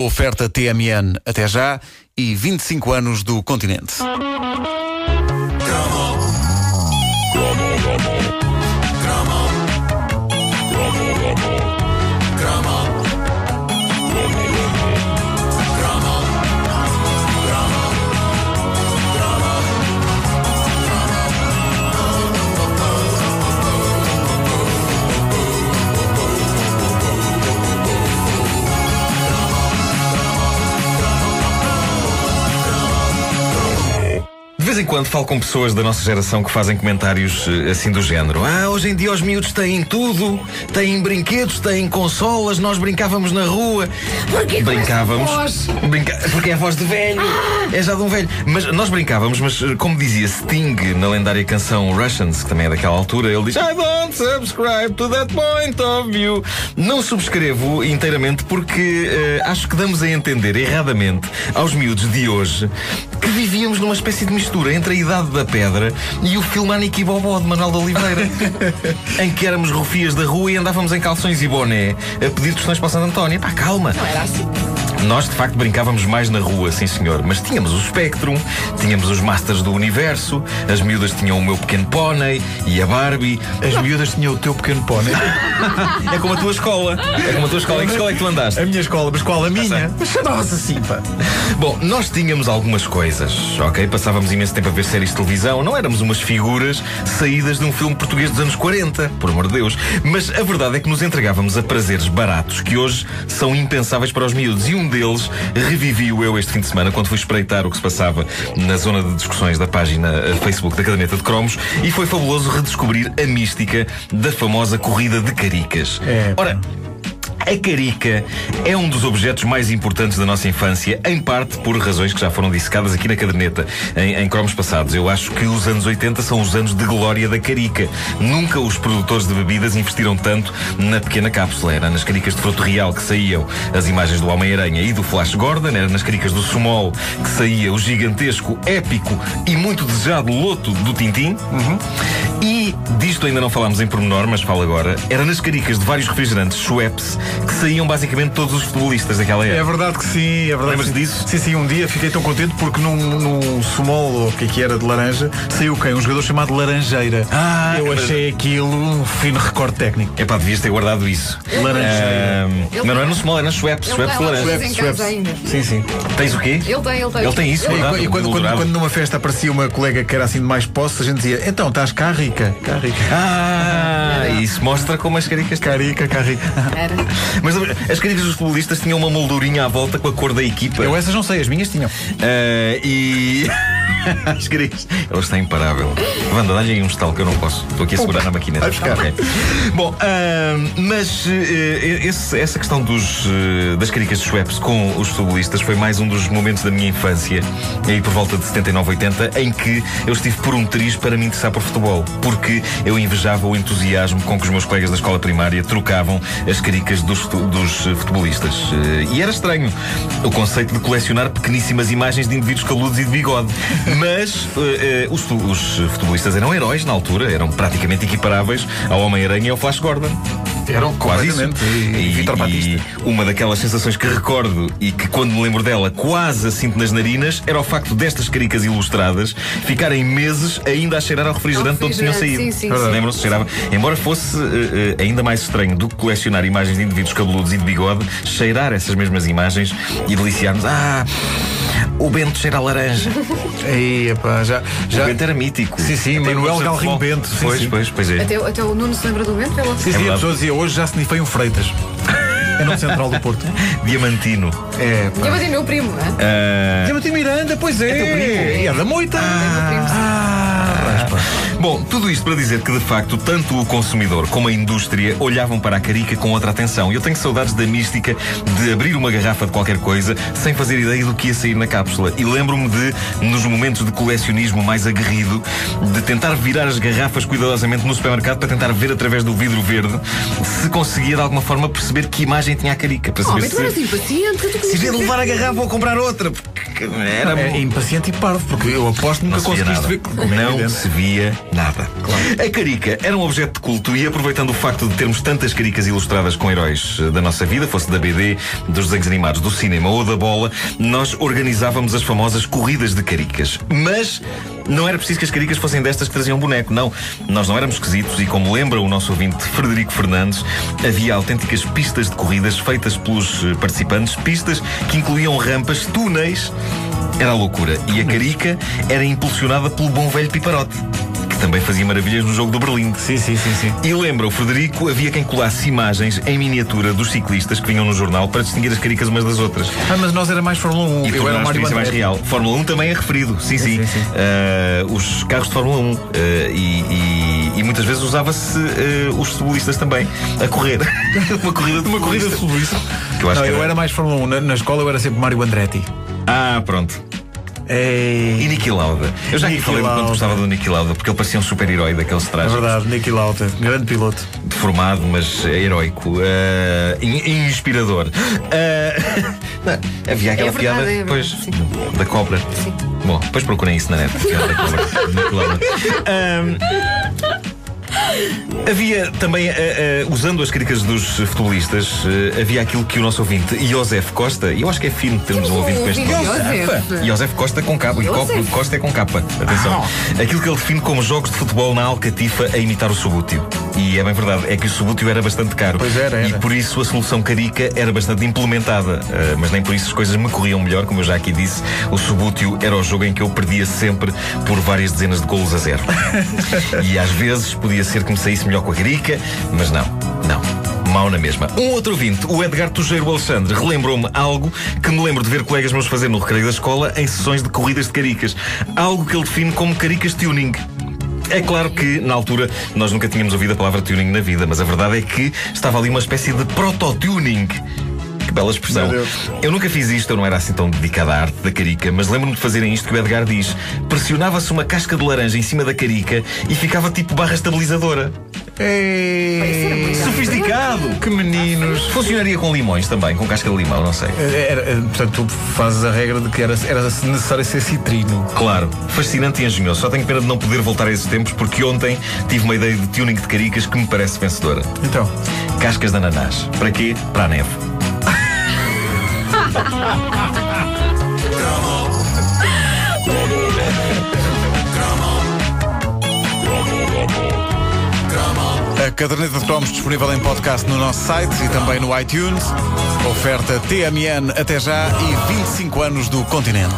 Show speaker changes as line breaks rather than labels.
Oferta TMN até já e 25 anos do continente.
Em quando falo com pessoas da nossa geração que fazem comentários eh, assim do género. Ah, hoje em dia os miúdos têm tudo, têm brinquedos, têm consolas, nós brincávamos na rua.
Porquê
brincávamos.
voz?
Brinca... Porque é a voz de velho. É já de um velho. Mas nós brincávamos, mas eh, como dizia Sting na lendária canção Russians, que também é daquela altura, ele diz I don't subscribe to that point of view. Não subscrevo inteiramente porque eh, acho que damos a entender erradamente aos miúdos de hoje que vivíamos numa espécie de mistura entre a Idade da Pedra e o filme Aniki Bobó de Manuel de Oliveira, em que éramos rufias da rua e andávamos em calções e boné a pedir questões para Santo António. Pá, calma.
Não era assim.
Nós, de facto, brincávamos mais na rua, sim senhor. Mas tínhamos o Spectrum, tínhamos os Masters do Universo, as miúdas tinham o meu pequeno pônei e a Barbie.
As miúdas tinham o teu pequeno pônei.
É como a tua escola. É como a tua escola. Em que escola é que tu andaste?
A minha escola, mas qual a minha?
Nossa, assim, pá. Bom, nós tínhamos algumas coisas, ok? Passávamos imenso tempo a ver séries de televisão. Não éramos umas figuras saídas de um filme português dos anos 40, por amor de Deus. Mas a verdade é que nos entregávamos a prazeres baratos que hoje são impensáveis para os miúdos. E um deles revivi-o eu este fim de semana quando fui espreitar o que se passava na zona de discussões da página eh, Facebook da Caderneta de Cromos e foi fabuloso redescobrir a mística da famosa corrida de caricas.
É.
Ora, a carica é um dos objetos mais importantes da nossa infância, em parte por razões que já foram dissecadas aqui na caderneta em, em cromos passados. Eu acho que os anos 80 são os anos de glória da carica. Nunca os produtores de bebidas investiram tanto na pequena cápsula. Era nas caricas de fruto real que saíam as imagens do Homem-Aranha e do Flash Gordon, era nas caricas do Sumol que saía o gigantesco, épico e muito desejado loto do Tintim. E disto ainda não falámos em pormenor, mas falo agora. Era nas caricas de vários refrigerantes Schweppes que saíam basicamente todos os futebolistas daquela
É
época.
verdade que sim, é verdade.
Lembras
que sim.
disso?
Sim, sim, um dia fiquei tão contente porque num, num sumol, ou o que é que era de laranja, saiu quem? Um jogador chamado Laranjeira.
Ah,
Eu
mas-
achei aquilo um fino recorde técnico.
Epá, devias ter guardado isso.
Laranjeira.
Ele
mas não era
tem-
no small, era no Schweppes.
Ele
Schweppes laranja.
Schweppes. casa ainda.
Sim, sim.
Tens o quê?
Ele tem, ele tem.
Ele tem isso,
Ele-.
E quando, quando,
Dourado.
quando numa festa aparecia uma colega que era assim de mais posse, a gente dizia: Então, estás cá rica? Cá rica.
Ah, isso mostra como as caricas
Cá rica, cá rica.
Era.
Mas as caricas dos futebolistas tinham uma moldurinha à volta com a cor da equipa.
Eu essas não sei, as minhas tinham.
Ah, e. As caricas. Elas estão imparável. Wanda, dá-lhe aí um estalo que eu não posso. Estou aqui a segurar na maquineta.
Vai buscar.
Ok. Bom, ah, mas eh, esse- essa questão dos, eh, das caricas de Schweppes com os futebolistas foi mais um dos momentos da minha infância, aí por volta de 79, 80, em que eu estive por um triz para me interessar por futebol. Porque eu invejava o entusiasmo com que os meus colegas da escola primária trocavam as caricas dos, dos futebolistas. E era estranho o conceito de colecionar pequeníssimas imagens de indivíduos caludos e de bigode. Mas eh, eh, os, os futebolistas eram heróis na altura, eram praticamente equiparáveis ao Homem-Aranha e ao Flash Gordon.
Eram
Quase isso.
completamente. E, e Vitor Batista.
uma daquelas sensações que recordo e que quando me lembro dela quase a sinto nas narinas era o facto destas caricas ilustradas ficarem meses ainda a cheirar ao refrigerante de onde tinham saído.
sim, sim, sim.
Lembram-se? Cheirava. Embora fosse eh, eh, ainda mais estranho do que colecionar imagens de indivíduos cabeludos e de bigode, cheirar essas mesmas imagens e deliciar-nos. Ah! O Bento cheira a laranja.
Aí, epá, já. já...
O Bento era mítico.
Sim, sim,
Até
Manuel
o
Galrim
futebol.
Bento, sim,
Pois,
sim.
pois, pois é.
Até, até o Nuno se lembra do vento? Ela...
Sim, sim, a pessoa dizia: Hoje já se nifei um Freitas. É no Central do Porto.
Diamantino.
É, pá.
bati meu primo, não é?
Ah,
Diamantino Miranda, pois é.
É teu primo?
E é da moita. Ah, raspa.
Bom, tudo isto para dizer que, de facto, tanto o consumidor como a indústria olhavam para a carica com outra atenção. Eu tenho saudades da mística de abrir uma garrafa de qualquer coisa sem fazer ideia do que ia sair na cápsula. E lembro-me de, nos momentos de colecionismo mais aguerrido, de tentar virar as garrafas cuidadosamente no supermercado para tentar ver através do vidro verde se conseguia de alguma forma perceber que imagem tinha a carica. Para
Oh,
saber
mas tu eras
se,
impaciente.
Se de levar a garrafa ou comprar outra. Porque que era
É impaciente e parvo, porque eu aposto nunca
se
conseguiste
nada.
ver. como é
Não se via nada. A carica era um objeto de culto e aproveitando o facto de termos tantas caricas ilustradas com heróis eh, da nossa vida, fosse da BD, dos desenhos animados, do cinema ou da bola, nós organizávamos as famosas corridas de caricas. Mas não era preciso que as caricas fossem destas que traziam boneco, não. Nós não éramos esquisitos e, como lembra o nosso ouvinte Frederico Fernandes, havia autênticas pistas de corridas feitas pelos eh, participantes, pistas que incluíam rampas, túneis. Era a loucura. E a carica era impulsionada pelo bom velho Piparote, também fazia maravilhas no jogo do Berlim.
Sim, sim, sim, sim.
E lembra, o Frederico, havia quem colasse imagens em miniatura dos ciclistas que vinham no jornal para distinguir as caricas umas das outras.
Ah, mas nós era mais Fórmula 1.
E
eu era
a
o Mário
experiência mais real. Fórmula 1 também é referido, sim, sim.
sim, sim.
Ah, os carros de Fórmula 1. ah, e, e- e muitas vezes usava-se ah, os futebolistas também a correr. Uma corrida de
Uma corrida de.
Que eu
não, eu
era-
era mais Fórmula 1. Na, na escola eu era sempre Mário Andretti.
Ah, pronto. E
É,
Niki Lauda. Eu já aqui
Niki
falei quanto
Lauda.
gostava do Niki Lauda, porque ele parecia um super-herói daqueles
é
trajes.
verdade, Nicky Lauda, grande piloto.
deformado, mas heróico, ah, in- inspirador. Ah, não, havia aquela
É verdade,
piada
é verdade,
pois,
sim.
da cobra.
Sim.
Bom, depois procurem isso na net. a piada da cobra, de Cobra. Ahm, Havia também, ah, ah, usando as críticas dos futebolistas, ah, havia aquilo que o nosso ouvinte, Josef Costa, e eu acho que é fino termos um ouvinte com este nome.
Josef.
Josef Costa com capa. E Costa é com capa. Atenção. Aquilo que ele define como jogos de futebol na Alcatifa a imitar o subútil. E é bem verdade, é que o subútil era bastante caro.
Pois era, era.
E por isso a solução carica era bastante implementada. Ah, mas nem por isso as coisas me corriam melhor, como eu já aqui disse. O subútil era o jogo em que eu perdia sempre por várias dezenas de golos a zero. e às vezes podia ser que me saísse melhor com a carica, mas não, não. Mal na mesma. Um outro ouvinte, o Edgar Tujeiro Alexandre, relembrou-me algo que me lembro de ver colegas meus fazer no recreio da escola em sessões de corridas de caricas. Algo que ele define como caricas tuning. É claro que, na altura, nós nunca tínhamos ouvido a palavra tuning na vida, mas a verdade é que estava ali uma espécie de proto-tuning. Que bela expressão. Eu nunca fiz isto, eu não era assim tão dedicado à arte da carica, mas lembro-me de fazerem isto que o Edgar diz. Pressionava-se uma casca de laranja em cima da carica e ficava tipo barra estabilizadora.
Ei,
Sofisticado!
que meninos.
Funcionaria com limões também, com casca de limão, não sei.
Era, era- portanto, tu fazes a regra de que era, era necessário ser citrino.
Claro, fascinante e engenhoso. Só tenho pena de não poder voltar a esses tempos porque ontem tive uma ideia de tuning de caricas que me parece vencedora.
Então,
Cascas de ananás. Para quê? Para a neve.
caderneta de cromos disponível em podcast no nosso site e também no iTunes. Oferta TMN até já e 25 anos do continente.